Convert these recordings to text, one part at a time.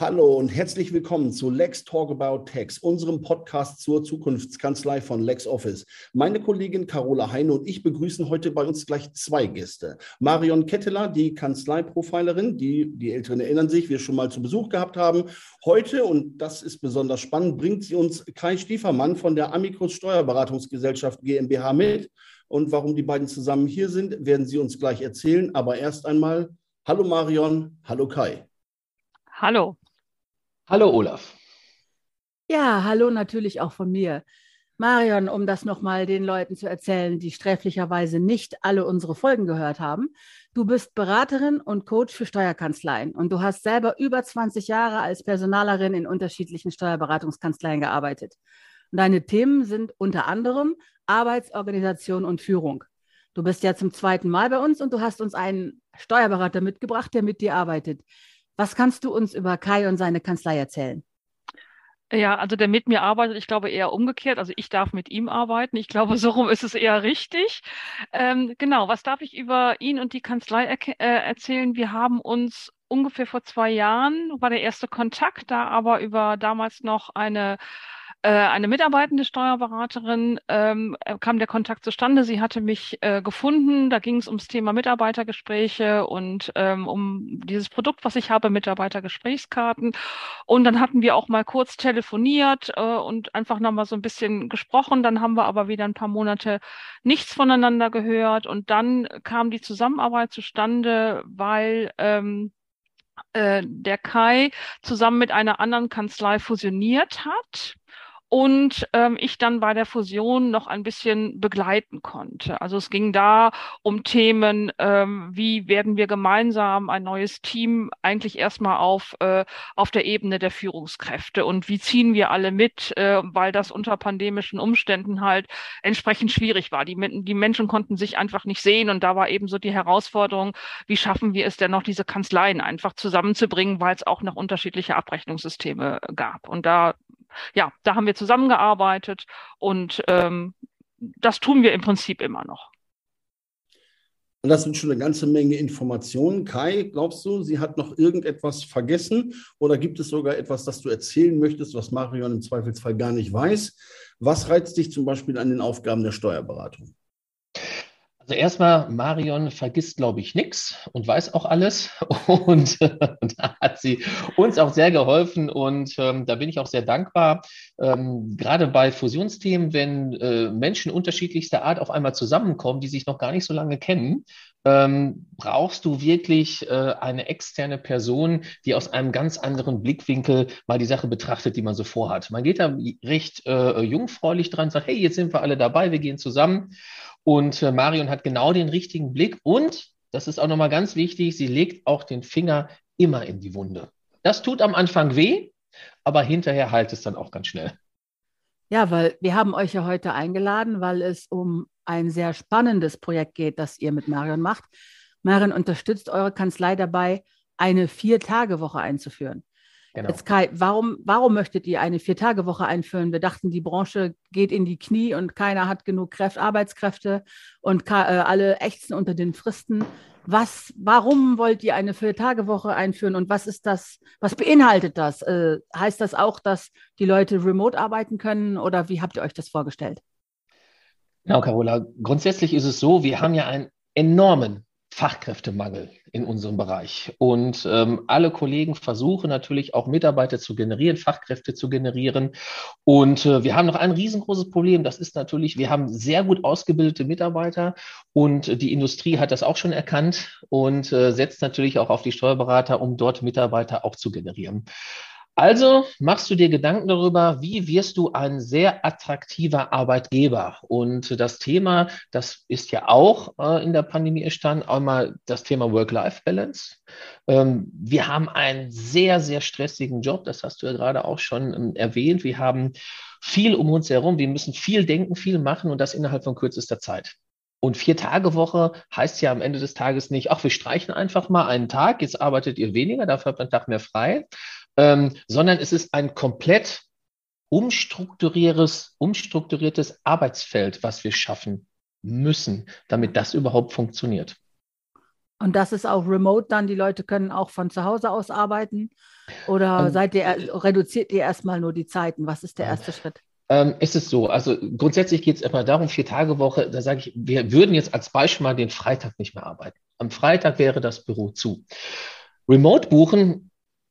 Hallo und herzlich willkommen zu Lex Talk About Tax, unserem Podcast zur Zukunftskanzlei von LexOffice. Meine Kollegin Carola Heine und ich begrüßen heute bei uns gleich zwei Gäste. Marion Ketteler, die Kanzleiprofilerin, die die Älteren erinnern sich, wir schon mal zu Besuch gehabt haben. Heute, und das ist besonders spannend, bringt sie uns Kai Stiefermann von der Amicus Steuerberatungsgesellschaft GmbH mit. Und warum die beiden zusammen hier sind, werden sie uns gleich erzählen. Aber erst einmal, hallo Marion, hallo Kai. Hallo. Hallo Olaf. Ja, hallo natürlich auch von mir. Marion, um das nochmal den Leuten zu erzählen, die sträflicherweise nicht alle unsere Folgen gehört haben. Du bist Beraterin und Coach für Steuerkanzleien und du hast selber über 20 Jahre als Personalerin in unterschiedlichen Steuerberatungskanzleien gearbeitet. Und deine Themen sind unter anderem Arbeitsorganisation und Führung. Du bist ja zum zweiten Mal bei uns und du hast uns einen Steuerberater mitgebracht, der mit dir arbeitet. Was kannst du uns über Kai und seine Kanzlei erzählen? Ja, also der mit mir arbeitet, ich glaube eher umgekehrt. Also ich darf mit ihm arbeiten. Ich glaube, so rum ist es eher richtig. Ähm, genau, was darf ich über ihn und die Kanzlei äh, erzählen? Wir haben uns ungefähr vor zwei Jahren, war der erste Kontakt, da aber über damals noch eine äh, eine mitarbeitende Steuerberaterin ähm, äh, kam der Kontakt zustande. Sie hatte mich äh, gefunden. Da ging es ums Thema Mitarbeitergespräche und ähm, um dieses Produkt, was ich habe, Mitarbeitergesprächskarten. Und dann hatten wir auch mal kurz telefoniert äh, und einfach nochmal so ein bisschen gesprochen. Dann haben wir aber wieder ein paar Monate nichts voneinander gehört. Und dann kam die Zusammenarbeit zustande, weil ähm, äh, der Kai zusammen mit einer anderen Kanzlei fusioniert hat und ähm, ich dann bei der Fusion noch ein bisschen begleiten konnte. Also es ging da um Themen, ähm, wie werden wir gemeinsam ein neues Team eigentlich erstmal auf, äh, auf der Ebene der Führungskräfte und wie ziehen wir alle mit, äh, weil das unter pandemischen Umständen halt entsprechend schwierig war. Die, die Menschen konnten sich einfach nicht sehen und da war eben so die Herausforderung, wie schaffen wir es denn noch, diese Kanzleien einfach zusammenzubringen, weil es auch noch unterschiedliche Abrechnungssysteme gab. Und da ja, da haben wir zusammengearbeitet und ähm, das tun wir im Prinzip immer noch. Und das sind schon eine ganze Menge Informationen. Kai, glaubst du, sie hat noch irgendetwas vergessen oder gibt es sogar etwas, das du erzählen möchtest, was Marion im Zweifelsfall gar nicht weiß? Was reizt dich zum Beispiel an den Aufgaben der Steuerberatung? Also erstmal, Marion vergisst, glaube ich, nichts und weiß auch alles. Und äh, da hat sie uns auch sehr geholfen und ähm, da bin ich auch sehr dankbar. Ähm, gerade bei Fusionsthemen, wenn äh, Menschen unterschiedlichster Art auf einmal zusammenkommen, die sich noch gar nicht so lange kennen, ähm, brauchst du wirklich äh, eine externe Person, die aus einem ganz anderen Blickwinkel mal die Sache betrachtet, die man so vorhat. Man geht da recht äh, jungfräulich dran, sagt, hey, jetzt sind wir alle dabei, wir gehen zusammen. Und äh, Marion hat genau den richtigen Blick und, das ist auch nochmal ganz wichtig, sie legt auch den Finger immer in die Wunde. Das tut am Anfang weh, aber hinterher heilt es dann auch ganz schnell. Ja, weil wir haben euch ja heute eingeladen, weil es um ein sehr spannendes Projekt geht, das ihr mit Marion macht. Marion unterstützt eure Kanzlei dabei, eine Vier-Tage-Woche einzuführen. Genau. Jetzt Kai, warum, warum möchtet ihr eine Vier-Tage-Woche einführen? Wir dachten, die Branche geht in die Knie und keiner hat genug Kräfte, Arbeitskräfte und äh, alle ächzen unter den Fristen. Was, warum wollt ihr eine Vier-Tage-Woche einführen und was ist das, was beinhaltet das? Äh, heißt das auch, dass die Leute remote arbeiten können oder wie habt ihr euch das vorgestellt? Genau, Carola. Grundsätzlich ist es so, wir haben ja einen enormen Fachkräftemangel in unserem Bereich. Und ähm, alle Kollegen versuchen natürlich auch Mitarbeiter zu generieren, Fachkräfte zu generieren. Und äh, wir haben noch ein riesengroßes Problem. Das ist natürlich, wir haben sehr gut ausgebildete Mitarbeiter und die Industrie hat das auch schon erkannt und äh, setzt natürlich auch auf die Steuerberater, um dort Mitarbeiter auch zu generieren. Also machst du dir Gedanken darüber, wie wirst du ein sehr attraktiver Arbeitgeber? Und das Thema, das ist ja auch äh, in der Pandemie entstanden, einmal das Thema Work-Life-Balance. Ähm, wir haben einen sehr, sehr stressigen Job, das hast du ja gerade auch schon ähm, erwähnt. Wir haben viel um uns herum, wir müssen viel denken, viel machen und das innerhalb von kürzester Zeit. Und vier Tage Woche heißt ja am Ende des Tages nicht, ach, wir streichen einfach mal einen Tag, jetzt arbeitet ihr weniger, dafür habt ihr einen Tag mehr frei, ähm, sondern es ist ein komplett umstrukturiertes, umstrukturiertes Arbeitsfeld, was wir schaffen müssen, damit das überhaupt funktioniert. Und das ist auch remote dann, die Leute können auch von zu Hause aus arbeiten? Oder ähm, seid ihr, reduziert ihr erstmal nur die Zeiten? Was ist der erste Schritt? Ähm, es ist so, also grundsätzlich geht es immer darum, vier Tage Woche, da sage ich, wir würden jetzt als Beispiel mal den Freitag nicht mehr arbeiten. Am Freitag wäre das Büro zu. Remote buchen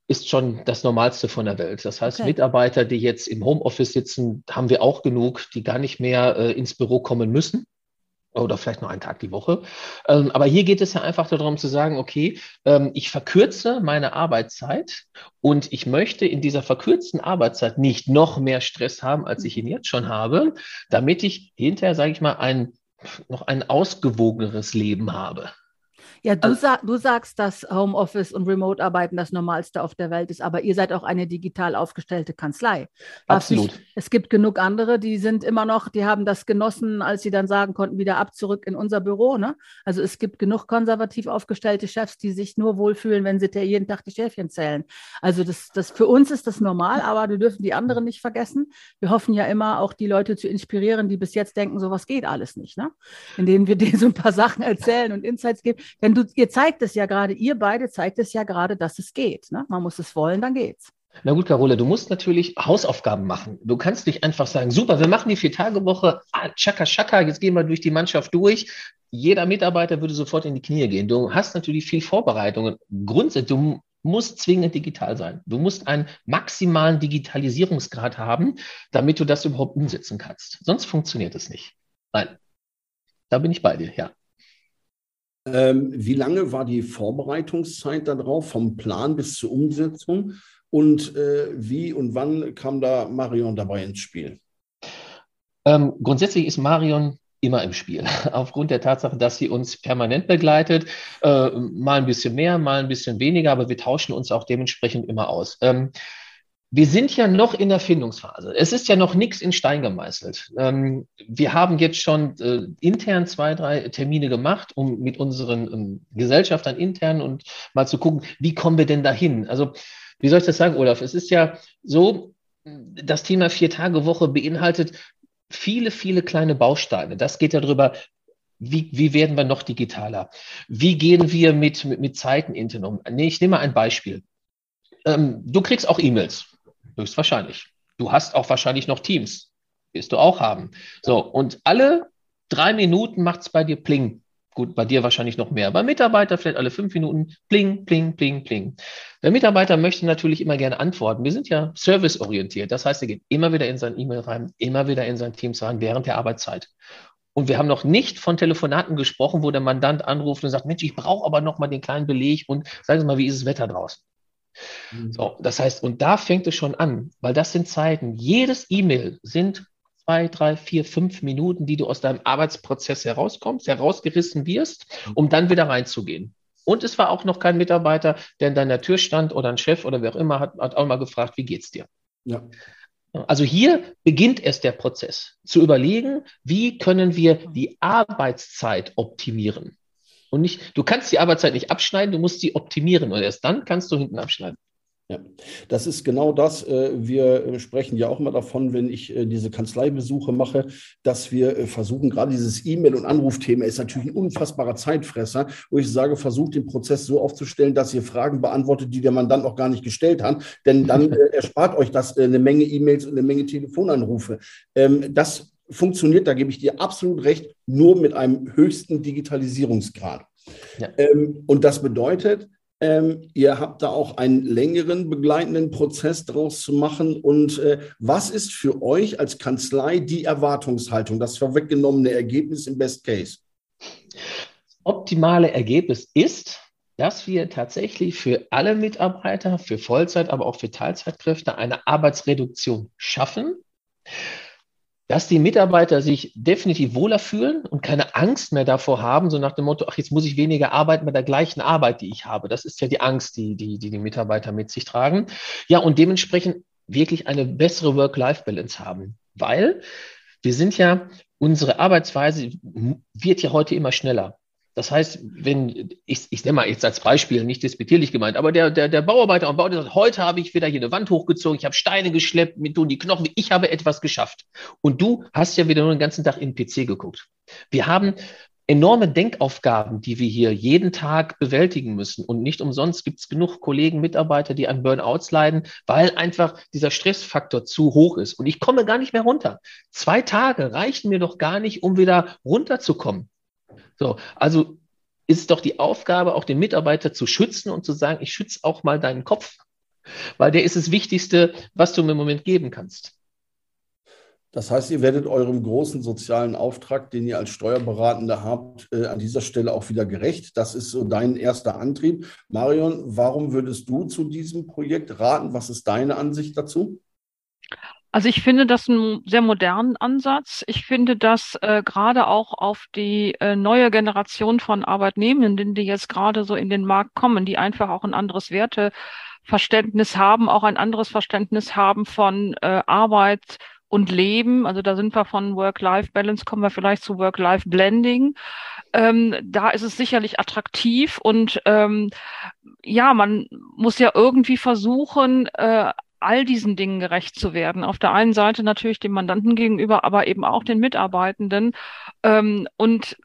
ist schon das Normalste von der Welt. Das heißt, okay. Mitarbeiter, die jetzt im Homeoffice sitzen, haben wir auch genug, die gar nicht mehr äh, ins Büro kommen müssen oder vielleicht nur einen Tag die Woche. Ähm, aber hier geht es ja einfach darum zu sagen, okay, ähm, ich verkürze meine Arbeitszeit und ich möchte in dieser verkürzten Arbeitszeit nicht noch mehr Stress haben, als ich ihn jetzt schon habe, damit ich hinterher, sage ich mal, ein, noch ein ausgewogeneres Leben habe. Ja, du, also, sag, du sagst, dass Homeoffice und Remote-Arbeiten das Normalste auf der Welt ist, aber ihr seid auch eine digital aufgestellte Kanzlei. Absolut. Nicht, es gibt genug andere, die sind immer noch, die haben das genossen, als sie dann sagen konnten, wieder ab zurück in unser Büro. Ne? Also es gibt genug konservativ aufgestellte Chefs, die sich nur wohlfühlen, wenn sie jeden Tag die Schäfchen zählen. Also das, das für uns ist das normal, aber wir dürfen die anderen nicht vergessen. Wir hoffen ja immer auch die Leute zu inspirieren, die bis jetzt denken, sowas geht alles nicht. Ne? Indem wir denen so ein paar Sachen erzählen und Insights geben. Denn du, ihr zeigt es ja gerade, ihr beide zeigt es ja gerade, dass es geht. Ne? Man muss es wollen, dann geht's. Na gut, Carola, du musst natürlich Hausaufgaben machen. Du kannst nicht einfach sagen, super, wir machen die Vier-Tage-Woche, ah, tschakka, tschakka, jetzt gehen wir durch die Mannschaft durch. Jeder Mitarbeiter würde sofort in die Knie gehen. Du hast natürlich viel Vorbereitungen. Grundsätzlich, du musst zwingend digital sein. Du musst einen maximalen Digitalisierungsgrad haben, damit du das überhaupt umsetzen kannst. Sonst funktioniert es nicht. Nein, da bin ich bei dir, ja. Ähm, wie lange war die Vorbereitungszeit darauf, vom Plan bis zur Umsetzung? Und äh, wie und wann kam da Marion dabei ins Spiel? Ähm, grundsätzlich ist Marion immer im Spiel, aufgrund der Tatsache, dass sie uns permanent begleitet, äh, mal ein bisschen mehr, mal ein bisschen weniger, aber wir tauschen uns auch dementsprechend immer aus. Ähm, wir sind ja noch in der Findungsphase. Es ist ja noch nichts in Stein gemeißelt. Ähm, wir haben jetzt schon äh, intern zwei, drei Termine gemacht, um mit unseren ähm, Gesellschaftern intern und mal zu gucken, wie kommen wir denn dahin? Also, wie soll ich das sagen, Olaf? Es ist ja so, das Thema Vier-Tage-Woche beinhaltet viele, viele kleine Bausteine. Das geht ja darüber, wie, wie werden wir noch digitaler? Wie gehen wir mit, mit, mit Zeiten intern um? Nee, ich nehme mal ein Beispiel. Ähm, du kriegst auch E-Mails. Höchstwahrscheinlich. Du hast auch wahrscheinlich noch Teams. Wirst du auch haben. So, und alle drei Minuten macht es bei dir Pling. Gut, bei dir wahrscheinlich noch mehr. Bei Mitarbeiter vielleicht alle fünf Minuten Pling, Pling, Pling, Pling. Der Mitarbeiter möchte natürlich immer gerne antworten. Wir sind ja serviceorientiert. Das heißt, er geht immer wieder in sein E-Mail rein, immer wieder in sein Teams rein während der Arbeitszeit. Und wir haben noch nicht von Telefonaten gesprochen, wo der Mandant anruft und sagt, Mensch, ich brauche aber noch mal den kleinen Beleg und sagen Sie mal, wie ist das Wetter draußen? Mhm. So, das heißt, und da fängt es schon an, weil das sind Zeiten. Jedes E-Mail sind zwei, drei, vier, fünf Minuten, die du aus deinem Arbeitsprozess herauskommst, herausgerissen wirst, um dann wieder reinzugehen. Und es war auch noch kein Mitarbeiter, der in deiner Tür stand oder ein Chef oder wer auch immer, hat, hat auch mal gefragt, wie geht's dir? Ja. Also hier beginnt erst der Prozess, zu überlegen, wie können wir die Arbeitszeit optimieren. Und nicht, du kannst die Arbeitszeit nicht abschneiden, du musst sie optimieren und erst dann kannst du hinten abschneiden. Ja, das ist genau das. Äh, wir sprechen ja auch immer davon, wenn ich äh, diese Kanzleibesuche mache, dass wir äh, versuchen, gerade dieses E-Mail- und Anrufthema ist natürlich ein unfassbarer Zeitfresser, wo ich sage, versucht den Prozess so aufzustellen, dass ihr Fragen beantwortet, die der Mandant auch gar nicht gestellt hat, denn dann erspart euch das eine Menge E-Mails und eine Menge Telefonanrufe. Ähm, das funktioniert, da gebe ich dir absolut recht, nur mit einem höchsten Digitalisierungsgrad. Ja. Ähm, und das bedeutet, ähm, ihr habt da auch einen längeren begleitenden Prozess draus zu machen. Und äh, was ist für euch als Kanzlei die Erwartungshaltung, das vorweggenommene Ergebnis im Best Case? Optimale Ergebnis ist, dass wir tatsächlich für alle Mitarbeiter, für Vollzeit, aber auch für Teilzeitkräfte eine Arbeitsreduktion schaffen dass die Mitarbeiter sich definitiv wohler fühlen und keine Angst mehr davor haben, so nach dem Motto, ach, jetzt muss ich weniger arbeiten bei der gleichen Arbeit, die ich habe. Das ist ja die Angst, die die, die, die Mitarbeiter mit sich tragen. Ja, und dementsprechend wirklich eine bessere Work-Life-Balance haben, weil wir sind ja, unsere Arbeitsweise wird ja heute immer schneller. Das heißt, wenn, ich, ich nenne mal jetzt als Beispiel, nicht despektierlich gemeint, aber der, der, der Bauarbeiter am Bau, der sagt, heute habe ich wieder hier eine Wand hochgezogen, ich habe Steine geschleppt, mit tun die Knochen, ich habe etwas geschafft. Und du hast ja wieder nur den ganzen Tag in den PC geguckt. Wir haben enorme Denkaufgaben, die wir hier jeden Tag bewältigen müssen. Und nicht umsonst gibt es genug Kollegen, Mitarbeiter, die an Burnouts leiden, weil einfach dieser Stressfaktor zu hoch ist. Und ich komme gar nicht mehr runter. Zwei Tage reichen mir doch gar nicht, um wieder runterzukommen. So, also ist es doch die Aufgabe, auch den Mitarbeiter zu schützen und zu sagen, ich schütze auch mal deinen Kopf, weil der ist das Wichtigste, was du mir im Moment geben kannst. Das heißt, ihr werdet eurem großen sozialen Auftrag, den ihr als Steuerberatender habt, äh, an dieser Stelle auch wieder gerecht. Das ist so dein erster Antrieb. Marion, warum würdest du zu diesem Projekt raten? Was ist deine Ansicht dazu? Also ich finde das einen sehr modernen Ansatz. Ich finde das äh, gerade auch auf die äh, neue Generation von Arbeitnehmenden, die jetzt gerade so in den Markt kommen, die einfach auch ein anderes Werteverständnis haben, auch ein anderes Verständnis haben von äh, Arbeit und Leben. Also da sind wir von Work-Life-Balance, kommen wir vielleicht zu Work-Life-Blending. Ähm, da ist es sicherlich attraktiv und ähm, ja, man muss ja irgendwie versuchen, äh, all diesen Dingen gerecht zu werden. Auf der einen Seite natürlich dem Mandanten gegenüber, aber eben auch den Mitarbeitenden. Ähm, und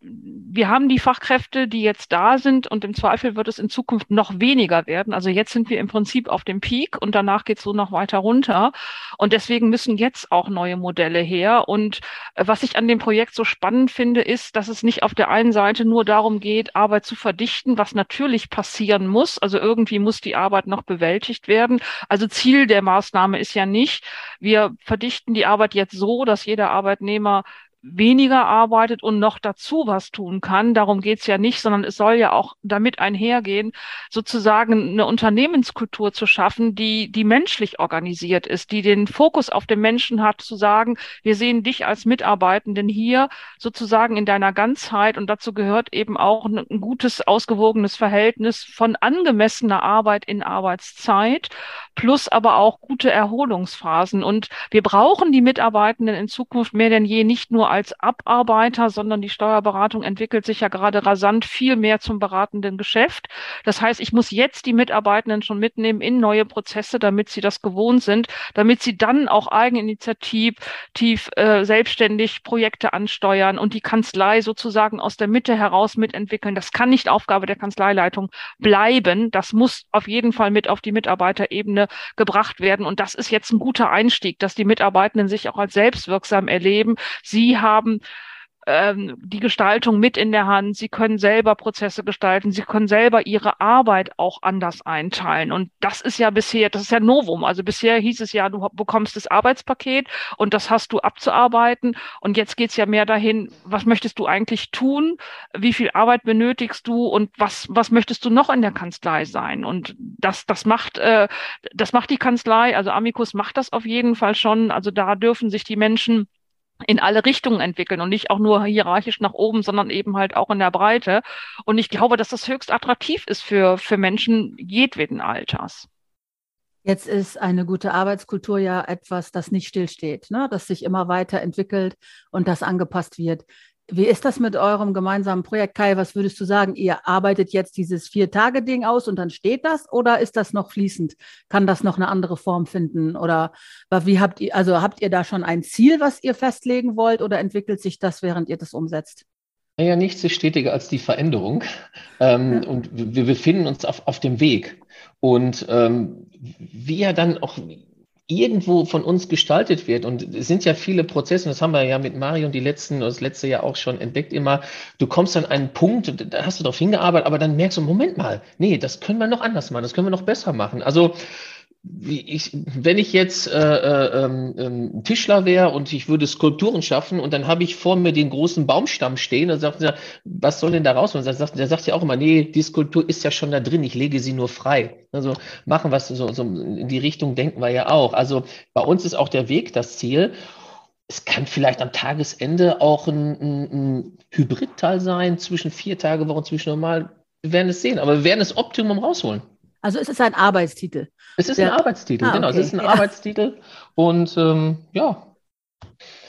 wir haben die Fachkräfte, die jetzt da sind und im Zweifel wird es in Zukunft noch weniger werden. Also jetzt sind wir im Prinzip auf dem Peak und danach geht es so noch weiter runter. Und deswegen müssen jetzt auch neue Modelle her. Und äh, was ich an dem Projekt so spannend finde, ist, dass es nicht auf der einen Seite nur darum geht, Arbeit zu verdichten, was natürlich passieren muss. Also irgendwie muss die Arbeit noch bewältigt werden. Also Ziel der Maßnahme ist ja nicht, wir verdichten die Arbeit jetzt so, dass jeder Arbeitnehmer weniger arbeitet und noch dazu was tun kann. Darum geht's ja nicht, sondern es soll ja auch damit einhergehen, sozusagen eine Unternehmenskultur zu schaffen, die, die menschlich organisiert ist, die den Fokus auf den Menschen hat, zu sagen, wir sehen dich als Mitarbeitenden hier sozusagen in deiner Ganzheit und dazu gehört eben auch ein, ein gutes, ausgewogenes Verhältnis von angemessener Arbeit in Arbeitszeit plus aber auch gute Erholungsphasen. Und wir brauchen die Mitarbeitenden in Zukunft mehr denn je nicht nur als Abarbeiter, sondern die Steuerberatung entwickelt sich ja gerade rasant viel mehr zum beratenden Geschäft. Das heißt, ich muss jetzt die Mitarbeitenden schon mitnehmen in neue Prozesse, damit sie das gewohnt sind, damit sie dann auch eigeninitiativ tief, äh, selbstständig Projekte ansteuern und die Kanzlei sozusagen aus der Mitte heraus mitentwickeln. Das kann nicht Aufgabe der Kanzleileitung bleiben. Das muss auf jeden Fall mit auf die Mitarbeiterebene gebracht werden. Und das ist jetzt ein guter Einstieg, dass die Mitarbeitenden sich auch als selbstwirksam erleben. Sie haben ähm, die Gestaltung mit in der Hand. Sie können selber Prozesse gestalten. Sie können selber ihre Arbeit auch anders einteilen. Und das ist ja bisher, das ist ja Novum. Also bisher hieß es ja, du bekommst das Arbeitspaket und das hast du abzuarbeiten. Und jetzt geht's ja mehr dahin, was möchtest du eigentlich tun? Wie viel Arbeit benötigst du? Und was, was möchtest du noch in der Kanzlei sein? Und das, das macht, äh, das macht die Kanzlei. Also Amicus macht das auf jeden Fall schon. Also da dürfen sich die Menschen in alle Richtungen entwickeln und nicht auch nur hierarchisch nach oben, sondern eben halt auch in der Breite. Und ich glaube, dass das höchst attraktiv ist für, für Menschen jedweden Alters. Jetzt ist eine gute Arbeitskultur ja etwas, das nicht stillsteht, ne? das sich immer weiterentwickelt und das angepasst wird. Wie ist das mit eurem gemeinsamen Projekt, Kai? Was würdest du sagen? Ihr arbeitet jetzt dieses Vier-Tage-Ding aus und dann steht das oder ist das noch fließend? Kann das noch eine andere Form finden? Oder wie habt ihr, also habt ihr da schon ein Ziel, was ihr festlegen wollt oder entwickelt sich das, während ihr das umsetzt? Naja, nichts ist stetiger als die Veränderung. Ähm, ja. Und wir befinden uns auf, auf dem Weg. Und ähm, wie er dann auch irgendwo von uns gestaltet wird. Und es sind ja viele Prozesse, und das haben wir ja mit Marion die letzten, das letzte Jahr auch schon entdeckt, immer, du kommst an einen Punkt, da hast du darauf hingearbeitet, aber dann merkst du, Moment mal, nee, das können wir noch anders machen, das können wir noch besser machen. Also ich, wenn ich jetzt äh, äh, ähm, Tischler wäre und ich würde Skulpturen schaffen und dann habe ich vor mir den großen Baumstamm stehen, dann sagt was soll denn da raus? Und dann sagt, der sagt ja auch immer, nee, die Skulptur ist ja schon da drin, ich lege sie nur frei. Also machen was so, so in die Richtung denken wir ja auch. Also bei uns ist auch der Weg das Ziel. Es kann vielleicht am Tagesende auch ein, ein, ein Hybridteil sein zwischen vier Tage Wochen, zwischen normal. Wir werden es sehen, aber wir werden das Optimum rausholen. Also es ist ein Arbeitstitel. Es ist Der, ein Arbeitstitel, ah, genau. Okay. Es ist ein ja. Arbeitstitel. Und ähm, ja.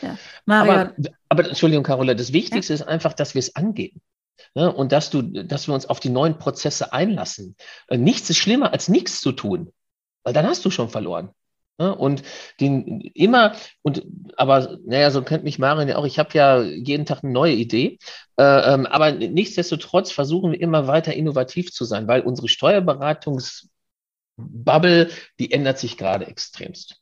ja. Aber, aber Entschuldigung, Carola, das Wichtigste ja. ist einfach, dass wir es angehen. Ne? Und dass du, dass wir uns auf die neuen Prozesse einlassen. Äh, nichts ist schlimmer, als nichts zu tun, weil dann hast du schon verloren. Ne? Und den immer, und aber naja, so kennt mich Marin ja auch, ich habe ja jeden Tag eine neue Idee. Äh, ähm, aber nichtsdestotrotz versuchen wir immer weiter innovativ zu sein, weil unsere Steuerberatungs-Bubble, die ändert sich gerade extremst.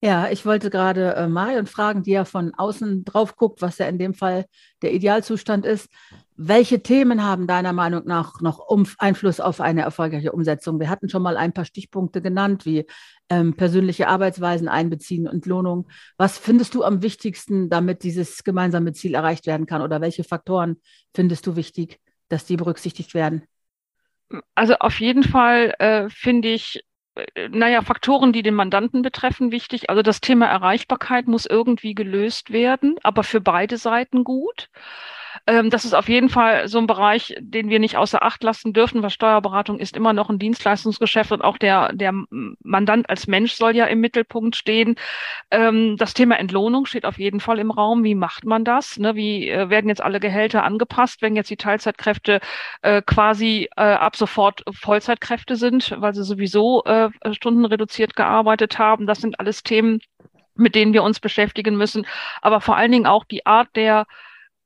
Ja, ich wollte gerade äh, Marion fragen, die ja von außen drauf guckt, was ja in dem Fall der Idealzustand ist. Welche Themen haben deiner Meinung nach noch um, Einfluss auf eine erfolgreiche Umsetzung? Wir hatten schon mal ein paar Stichpunkte genannt, wie ähm, persönliche Arbeitsweisen einbeziehen und Lohnung. Was findest du am wichtigsten, damit dieses gemeinsame Ziel erreicht werden kann? Oder welche Faktoren findest du wichtig, dass die berücksichtigt werden? Also auf jeden Fall äh, finde ich naja, Faktoren, die den Mandanten betreffen, wichtig. Also das Thema Erreichbarkeit muss irgendwie gelöst werden, aber für beide Seiten gut. Ähm, das ist auf jeden Fall so ein Bereich, den wir nicht außer Acht lassen dürfen, weil Steuerberatung ist immer noch ein Dienstleistungsgeschäft und auch der, der Mandant als Mensch soll ja im Mittelpunkt stehen. Ähm, das Thema Entlohnung steht auf jeden Fall im Raum. Wie macht man das? Ne? Wie äh, werden jetzt alle Gehälter angepasst, wenn jetzt die Teilzeitkräfte äh, quasi äh, ab sofort Vollzeitkräfte sind, weil sie sowieso äh, stundenreduziert gearbeitet haben? Das sind alles Themen, mit denen wir uns beschäftigen müssen. Aber vor allen Dingen auch die Art der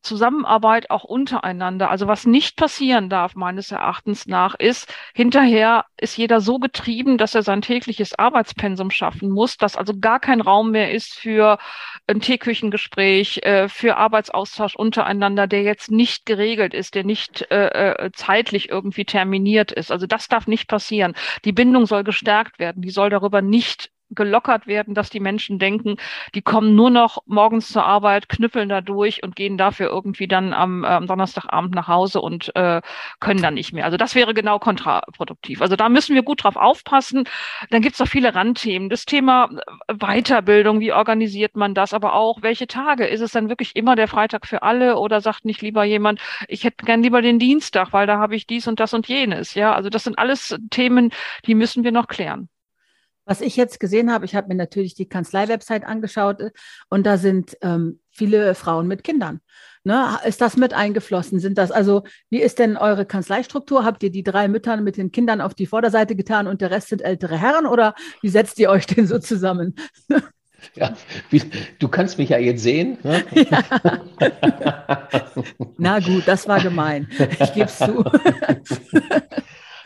Zusammenarbeit auch untereinander. Also was nicht passieren darf, meines Erachtens nach, ist, hinterher ist jeder so getrieben, dass er sein tägliches Arbeitspensum schaffen muss, dass also gar kein Raum mehr ist für ein Teeküchengespräch, äh, für Arbeitsaustausch untereinander, der jetzt nicht geregelt ist, der nicht äh, äh, zeitlich irgendwie terminiert ist. Also das darf nicht passieren. Die Bindung soll gestärkt werden. Die soll darüber nicht gelockert werden, dass die Menschen denken, die kommen nur noch morgens zur Arbeit, knüppeln da durch und gehen dafür irgendwie dann am, äh, am Donnerstagabend nach Hause und äh, können dann nicht mehr. Also das wäre genau kontraproduktiv. Also da müssen wir gut drauf aufpassen. Dann gibt es noch viele Randthemen. Das Thema äh, Weiterbildung, wie organisiert man das, aber auch welche Tage? Ist es dann wirklich immer der Freitag für alle oder sagt nicht lieber jemand, ich hätte gern lieber den Dienstag, weil da habe ich dies und das und jenes. Ja, also das sind alles Themen, die müssen wir noch klären. Was ich jetzt gesehen habe, ich habe mir natürlich die Kanzlei-Website angeschaut äh, und da sind ähm, viele Frauen mit Kindern. Ne? Ist das mit eingeflossen? Sind das also, wie ist denn eure Kanzleistruktur? Habt ihr die drei Mütter mit den Kindern auf die Vorderseite getan und der Rest sind ältere Herren oder wie setzt ihr euch denn so zusammen? Ja, wie, du kannst mich ja jetzt sehen. Ne? Ja. Na gut, das war gemein. Ich gebe es zu.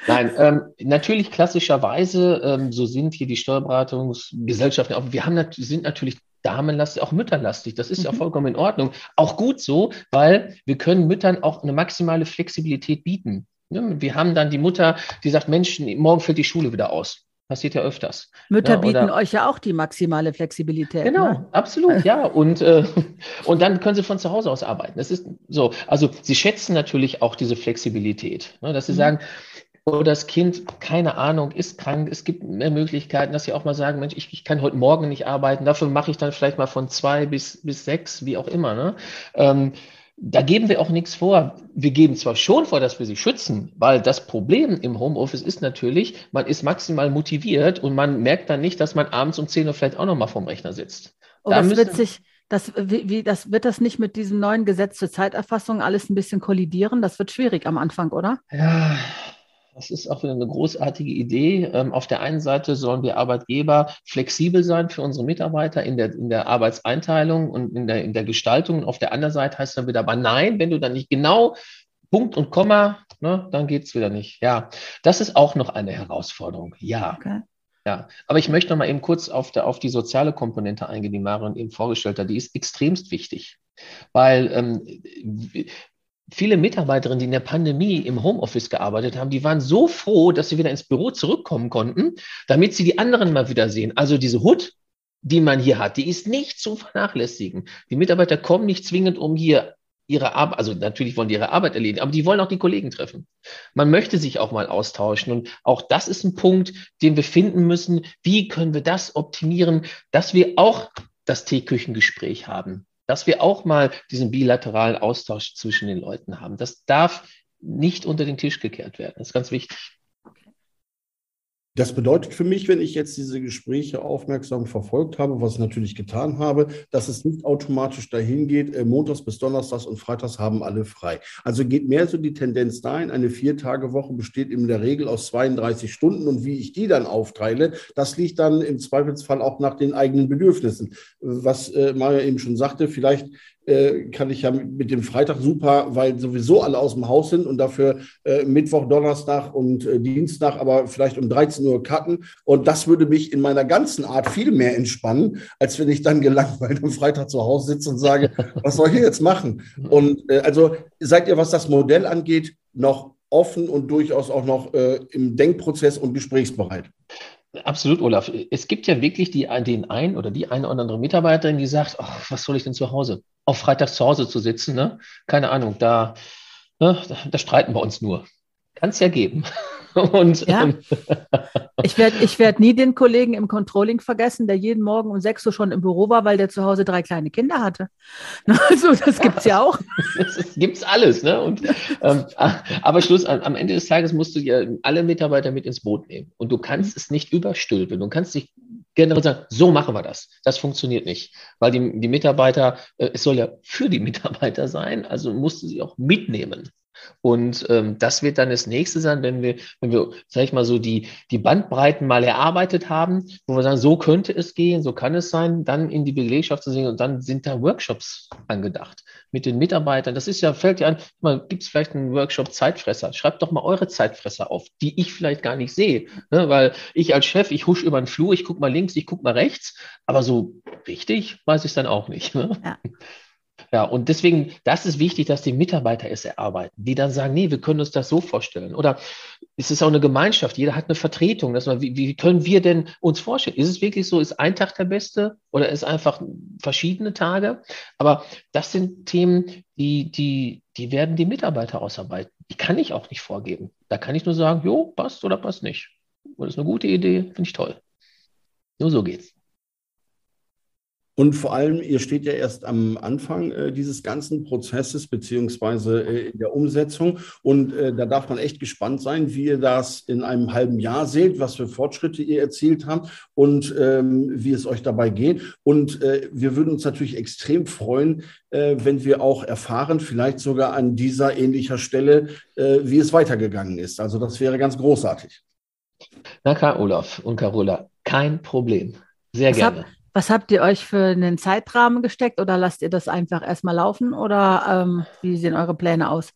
Nein, ähm, natürlich klassischerweise, ähm, so sind hier die Steuerberatungsgesellschaften, aber wir haben, sind natürlich damenlastig, auch mütterlastig. Das ist mhm. ja vollkommen in Ordnung. Auch gut so, weil wir können Müttern auch eine maximale Flexibilität bieten. Wir haben dann die Mutter, die sagt, Mensch, morgen fällt die Schule wieder aus. Passiert ja öfters. Mütter ja, bieten euch ja auch die maximale Flexibilität. Genau, ne? absolut, ja. Und, äh, und dann können sie von zu Hause aus arbeiten. Das ist so. Also sie schätzen natürlich auch diese Flexibilität. Ne, dass sie mhm. sagen, oder das Kind, keine Ahnung, ist krank. Es gibt mehr Möglichkeiten, dass sie auch mal sagen, Mensch, ich, ich kann heute Morgen nicht arbeiten. Dafür mache ich dann vielleicht mal von zwei bis, bis sechs, wie auch immer. Ne? Ähm, da geben wir auch nichts vor. Wir geben zwar schon vor, dass wir sie schützen, weil das Problem im Homeoffice ist natürlich, man ist maximal motiviert und man merkt dann nicht, dass man abends um 10 Uhr vielleicht auch noch mal vorm Rechner sitzt. Oh, da das wird sich, das, wie, wie, das wird das nicht mit diesem neuen Gesetz zur Zeiterfassung alles ein bisschen kollidieren? Das wird schwierig am Anfang, oder? Ja, das ist auch wieder eine großartige Idee. Ähm, auf der einen Seite sollen wir Arbeitgeber flexibel sein für unsere Mitarbeiter in der, in der Arbeitseinteilung und in der, in der Gestaltung. Und auf der anderen Seite heißt dann wieder, aber nein, wenn du dann nicht genau Punkt und Komma, ne, dann es wieder nicht. Ja, das ist auch noch eine Herausforderung. Ja. Okay. Ja, aber ich möchte noch mal eben kurz auf, der, auf die soziale Komponente eingehen, die Marion eben vorgestellt hat. Die ist extremst wichtig, weil ähm, viele Mitarbeiterinnen, die in der Pandemie im Homeoffice gearbeitet haben, die waren so froh, dass sie wieder ins Büro zurückkommen konnten, damit sie die anderen mal wieder sehen. Also diese Hut, die man hier hat, die ist nicht zu vernachlässigen. Die Mitarbeiter kommen nicht zwingend, um hier ihre Arbeit, also natürlich wollen die ihre Arbeit erledigen, aber die wollen auch die Kollegen treffen. Man möchte sich auch mal austauschen und auch das ist ein Punkt, den wir finden müssen. Wie können wir das optimieren, dass wir auch das Teeküchengespräch haben? Dass wir auch mal diesen bilateralen Austausch zwischen den Leuten haben. Das darf nicht unter den Tisch gekehrt werden. Das ist ganz wichtig. Das bedeutet für mich, wenn ich jetzt diese Gespräche aufmerksam verfolgt habe, was ich natürlich getan habe, dass es nicht automatisch dahin geht, äh, montags bis donnerstags und freitags haben alle frei. Also geht mehr so die Tendenz dahin, eine Vier-Tage-Woche besteht in der Regel aus 32 Stunden und wie ich die dann aufteile, das liegt dann im Zweifelsfall auch nach den eigenen Bedürfnissen. Was äh, Maja eben schon sagte, vielleicht kann ich ja mit dem Freitag super, weil sowieso alle aus dem Haus sind und dafür äh, Mittwoch, Donnerstag und äh, Dienstag aber vielleicht um 13 Uhr cutten. Und das würde mich in meiner ganzen Art viel mehr entspannen, als wenn ich dann gelangweilt am Freitag zu Hause sitze und sage, was soll ich jetzt machen? Und äh, also seid ihr, was das Modell angeht, noch offen und durchaus auch noch äh, im Denkprozess und gesprächsbereit? Absolut, Olaf. Es gibt ja wirklich die, den einen oder die eine oder andere Mitarbeiterin, die sagt, ach, was soll ich denn zu Hause? Auf Freitags zu Hause zu sitzen, ne? Keine Ahnung, da, ne, da streiten wir uns nur. Kann es ja geben. Und, ja. Ähm, ich werde ich werd nie den Kollegen im Controlling vergessen, der jeden Morgen um 6 Uhr schon im Büro war, weil der zu Hause drei kleine Kinder hatte. Also das gibt es ja auch. Das gibt es alles. Ne? Und, ähm, aber Schluss, am Ende des Tages musst du ja alle Mitarbeiter mit ins Boot nehmen. Und du kannst es nicht überstülpen. Du kannst nicht generell sagen, so machen wir das. Das funktioniert nicht. Weil die, die Mitarbeiter, äh, es soll ja für die Mitarbeiter sein, also musst du sie auch mitnehmen. Und ähm, das wird dann das nächste sein, wenn wir, wenn wir, sag ich mal, so die, die Bandbreiten mal erarbeitet haben, wo wir sagen, so könnte es gehen, so kann es sein, dann in die Belegschaft zu sehen und dann sind da Workshops angedacht mit den Mitarbeitern. Das ist ja, fällt ja an, gibt es vielleicht einen Workshop Zeitfresser? Schreibt doch mal eure Zeitfresser auf, die ich vielleicht gar nicht sehe. Ne? Weil ich als Chef, ich husch über den Flur, ich gucke mal links, ich gucke mal rechts, aber so richtig weiß ich es dann auch nicht. Ne? Ja. Ja, und deswegen, das ist wichtig, dass die Mitarbeiter es erarbeiten, die dann sagen, nee, wir können uns das so vorstellen. Oder es ist auch eine Gemeinschaft, jeder hat eine Vertretung. Dass man, wie, wie können wir denn uns vorstellen? Ist es wirklich so, ist ein Tag der beste oder ist einfach verschiedene Tage? Aber das sind Themen, die, die, die werden die Mitarbeiter ausarbeiten. Die kann ich auch nicht vorgeben. Da kann ich nur sagen, jo, passt oder passt nicht. Das ist eine gute Idee, finde ich toll. Nur so geht's. Und vor allem, ihr steht ja erst am Anfang äh, dieses ganzen Prozesses beziehungsweise äh, in der Umsetzung. Und äh, da darf man echt gespannt sein, wie ihr das in einem halben Jahr seht, was für Fortschritte ihr erzielt habt und ähm, wie es euch dabei geht. Und äh, wir würden uns natürlich extrem freuen, äh, wenn wir auch erfahren, vielleicht sogar an dieser ähnlicher Stelle, äh, wie es weitergegangen ist. Also das wäre ganz großartig. Na klar, Olaf und Carola, kein Problem. Sehr das gerne. Hab, was habt ihr euch für einen Zeitrahmen gesteckt oder lasst ihr das einfach erstmal laufen oder ähm, wie sehen eure Pläne aus?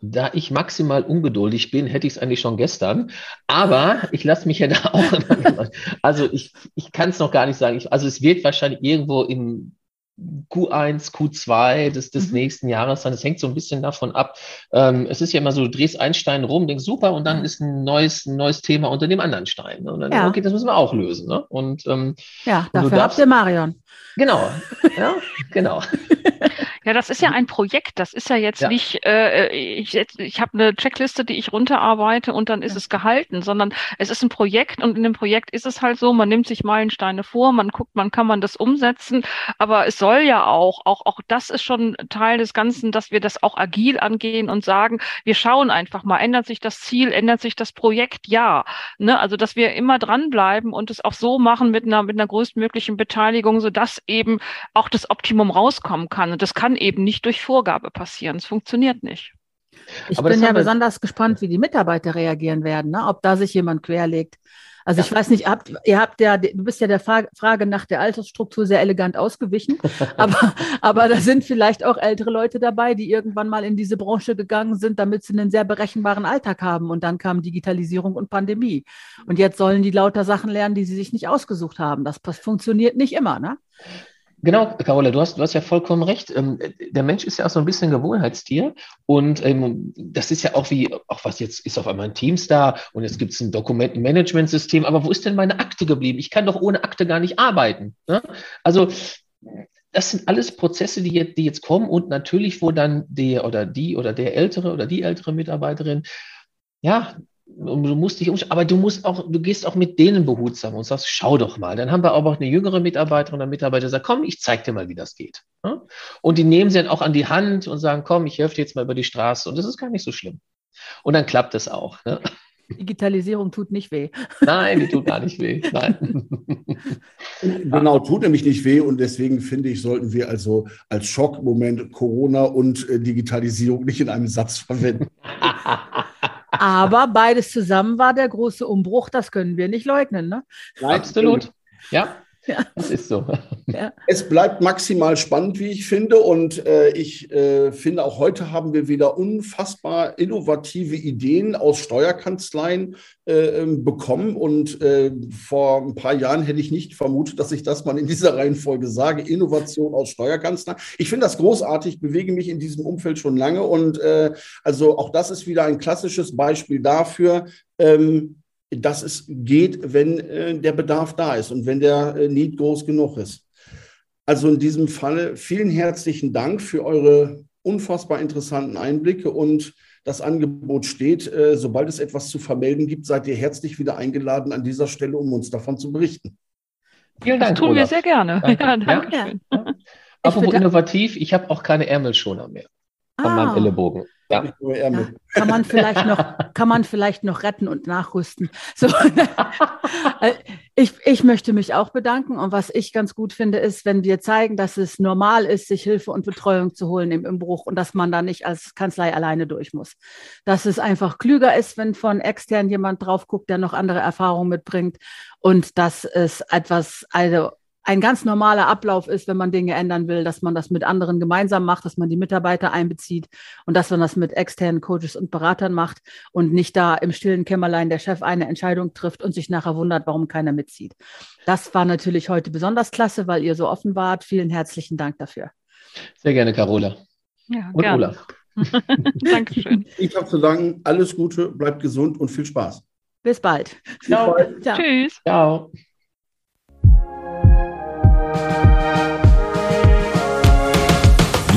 Da ich maximal ungeduldig bin, hätte ich es eigentlich schon gestern. Aber ich lasse mich ja da auch. Also ich, ich kann es noch gar nicht sagen. Ich, also es wird wahrscheinlich irgendwo im Q1, Q2 des, des mhm. nächsten Jahres sein. Es hängt so ein bisschen davon ab. Ähm, es ist ja immer so, du drehst einen Stein rum, denkst super, und dann ist ein neues, ein neues Thema unter dem anderen Stein. Ne? Und dann, ja. okay, das müssen wir auch lösen. Ne? Und, ähm, ja, dafür darfst, habt ihr Marion. Genau, ja, genau. Ja, das ist ja ein Projekt. Das ist ja jetzt ja. nicht, äh, ich, ich habe eine Checkliste, die ich runterarbeite und dann ist ja. es gehalten, sondern es ist ein Projekt und in dem Projekt ist es halt so, man nimmt sich Meilensteine vor, man guckt, man kann man das umsetzen, aber es soll ja auch, auch, auch das ist schon Teil des Ganzen, dass wir das auch agil angehen und sagen, wir schauen einfach mal, ändert sich das Ziel, ändert sich das Projekt? Ja. Ne? Also, dass wir immer dranbleiben und es auch so machen mit einer, mit einer größtmöglichen Beteiligung, sodass eben auch das Optimum rauskommen kann. Und das kann eben nicht durch Vorgabe passieren. Es funktioniert nicht. Ich Aber bin ja besonders gespannt, wie die Mitarbeiter reagieren werden, ne? ob da sich jemand querlegt. Also ja. ich weiß nicht, habt, ihr habt ja, du bist ja der Frage nach der Altersstruktur sehr elegant ausgewichen, aber, aber da sind vielleicht auch ältere Leute dabei, die irgendwann mal in diese Branche gegangen sind, damit sie einen sehr berechenbaren Alltag haben. Und dann kam Digitalisierung und Pandemie. Und jetzt sollen die lauter Sachen lernen, die sie sich nicht ausgesucht haben. Das funktioniert nicht immer, ne? Genau, Carola, du hast, du hast ja vollkommen recht. Ähm, der Mensch ist ja auch so ein bisschen Gewohnheitstier. Und ähm, das ist ja auch wie, auch was jetzt ist auf einmal ein Teamstar und jetzt gibt es ein Dokumentenmanagementsystem. Aber wo ist denn meine Akte geblieben? Ich kann doch ohne Akte gar nicht arbeiten. Ne? Also, das sind alles Prozesse, die jetzt, die jetzt kommen und natürlich, wo dann der oder die oder der ältere oder die ältere Mitarbeiterin ja, du musst dich umschauen, aber du musst auch, du gehst auch mit denen behutsam und sagst, schau doch mal. Dann haben wir aber auch eine jüngere Mitarbeiterin oder Mitarbeiter, die sagt, komm, ich zeig dir mal, wie das geht. Und die nehmen sie dann auch an die Hand und sagen, komm, ich helfe dir jetzt mal über die Straße und das ist gar nicht so schlimm. Und dann klappt es auch. Ne? Digitalisierung tut nicht weh. Nein, die tut gar nicht weh. Nein. Genau, tut nämlich nicht weh und deswegen finde ich, sollten wir also als Schockmoment Corona und äh, Digitalisierung nicht in einem Satz verwenden. Aber beides zusammen war der große Umbruch, das können wir nicht leugnen. Ne? Absolut. Ja. Ja. Das ist so. Ja. Es bleibt maximal spannend, wie ich finde. Und äh, ich äh, finde, auch heute haben wir wieder unfassbar innovative Ideen aus Steuerkanzleien äh, ähm, bekommen. Und äh, vor ein paar Jahren hätte ich nicht vermutet, dass ich das mal in dieser Reihenfolge sage. Innovation aus Steuerkanzleien. Ich finde das großartig, bewege mich in diesem Umfeld schon lange. Und äh, also auch das ist wieder ein klassisches Beispiel dafür. Ähm, dass es geht, wenn äh, der Bedarf da ist und wenn der äh, Need groß genug ist. Also in diesem Falle vielen herzlichen Dank für eure unfassbar interessanten Einblicke und das Angebot steht. Äh, sobald es etwas zu vermelden gibt, seid ihr herzlich wieder eingeladen an dieser Stelle, um uns davon zu berichten. Vielen Dank. Das tun Olaf. wir sehr gerne. Danke. Ja, danke. Ja. Apropos innovativ, ich habe auch keine Ärmelschoner mehr von ah. meinem Ellenbogen. Ja. ja. Kann man vielleicht noch, kann man vielleicht noch retten und nachrüsten. So. Äh, ich, ich möchte mich auch bedanken. Und was ich ganz gut finde, ist, wenn wir zeigen, dass es normal ist, sich Hilfe und Betreuung zu holen im Umbruch und dass man da nicht als Kanzlei alleine durch muss. Dass es einfach klüger ist, wenn von extern jemand drauf guckt, der noch andere Erfahrungen mitbringt und dass es etwas, also ein ganz normaler Ablauf ist, wenn man Dinge ändern will, dass man das mit anderen gemeinsam macht, dass man die Mitarbeiter einbezieht und dass man das mit externen Coaches und Beratern macht und nicht da im stillen Kämmerlein der Chef eine Entscheidung trifft und sich nachher wundert, warum keiner mitzieht. Das war natürlich heute besonders klasse, weil ihr so offen wart. Vielen herzlichen Dank dafür. Sehr gerne, Carola. Ja, und gerne. Olaf. Dankeschön. Ich habe zu sagen, alles Gute, bleibt gesund und viel Spaß. Bis bald. Ciao. Ciao. Tschüss. Ciao.